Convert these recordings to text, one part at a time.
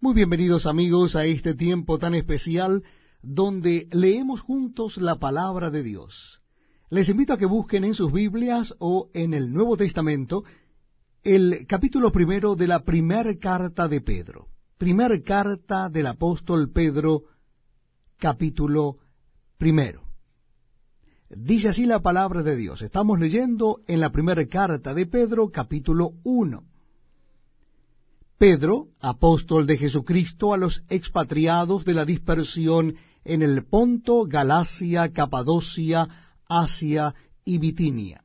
Muy bienvenidos amigos a este tiempo tan especial donde leemos juntos la palabra de Dios. Les invito a que busquen en sus Biblias o en el Nuevo Testamento el capítulo primero de la primera carta de Pedro. Primer carta del apóstol Pedro, capítulo primero. Dice así la palabra de Dios. Estamos leyendo en la primera carta de Pedro, capítulo uno. Pedro, apóstol de Jesucristo, a los expatriados de la dispersión en el Ponto, Galacia, Capadocia, Asia y Bitinia,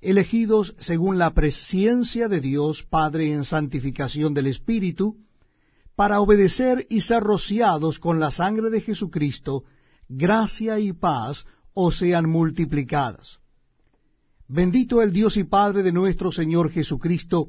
elegidos según la presciencia de Dios Padre en santificación del Espíritu, para obedecer y ser rociados con la sangre de Jesucristo, gracia y paz os sean multiplicadas. Bendito el Dios y Padre de nuestro Señor Jesucristo,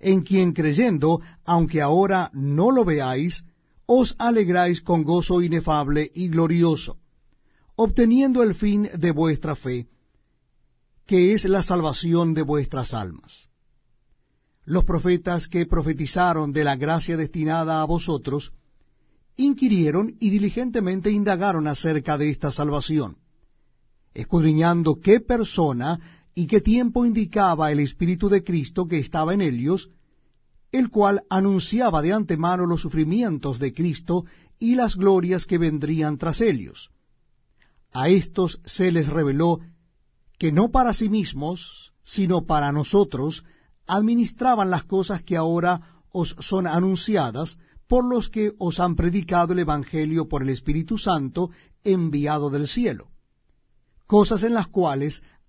en quien creyendo, aunque ahora no lo veáis, os alegráis con gozo inefable y glorioso, obteniendo el fin de vuestra fe, que es la salvación de vuestras almas. Los profetas que profetizaron de la gracia destinada a vosotros, inquirieron y diligentemente indagaron acerca de esta salvación, escudriñando qué persona y qué tiempo indicaba el Espíritu de Cristo que estaba en ellos, el cual anunciaba de antemano los sufrimientos de Cristo y las glorias que vendrían tras ellos. A éstos se les reveló que no para sí mismos, sino para nosotros, administraban las cosas que ahora os son anunciadas por los que os han predicado el Evangelio por el Espíritu Santo enviado del cielo, cosas en las cuales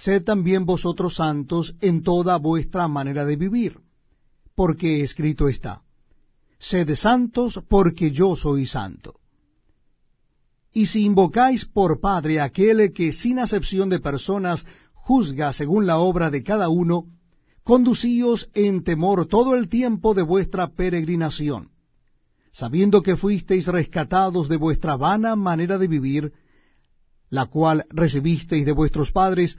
sed también vosotros santos en toda vuestra manera de vivir, porque escrito está, sed santos porque yo soy santo. Y si invocáis por Padre aquel que sin acepción de personas juzga según la obra de cada uno, conducíos en temor todo el tiempo de vuestra peregrinación, sabiendo que fuisteis rescatados de vuestra vana manera de vivir, la cual recibisteis de vuestros padres,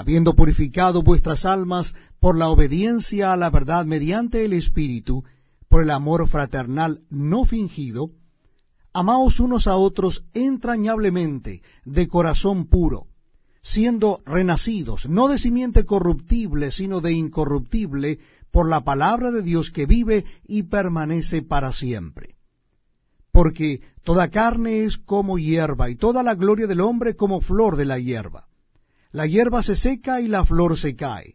habiendo purificado vuestras almas por la obediencia a la verdad mediante el Espíritu, por el amor fraternal no fingido, amaos unos a otros entrañablemente, de corazón puro, siendo renacidos, no de simiente corruptible, sino de incorruptible, por la palabra de Dios que vive y permanece para siempre. Porque toda carne es como hierba, y toda la gloria del hombre como flor de la hierba la hierba se seca y la flor se cae,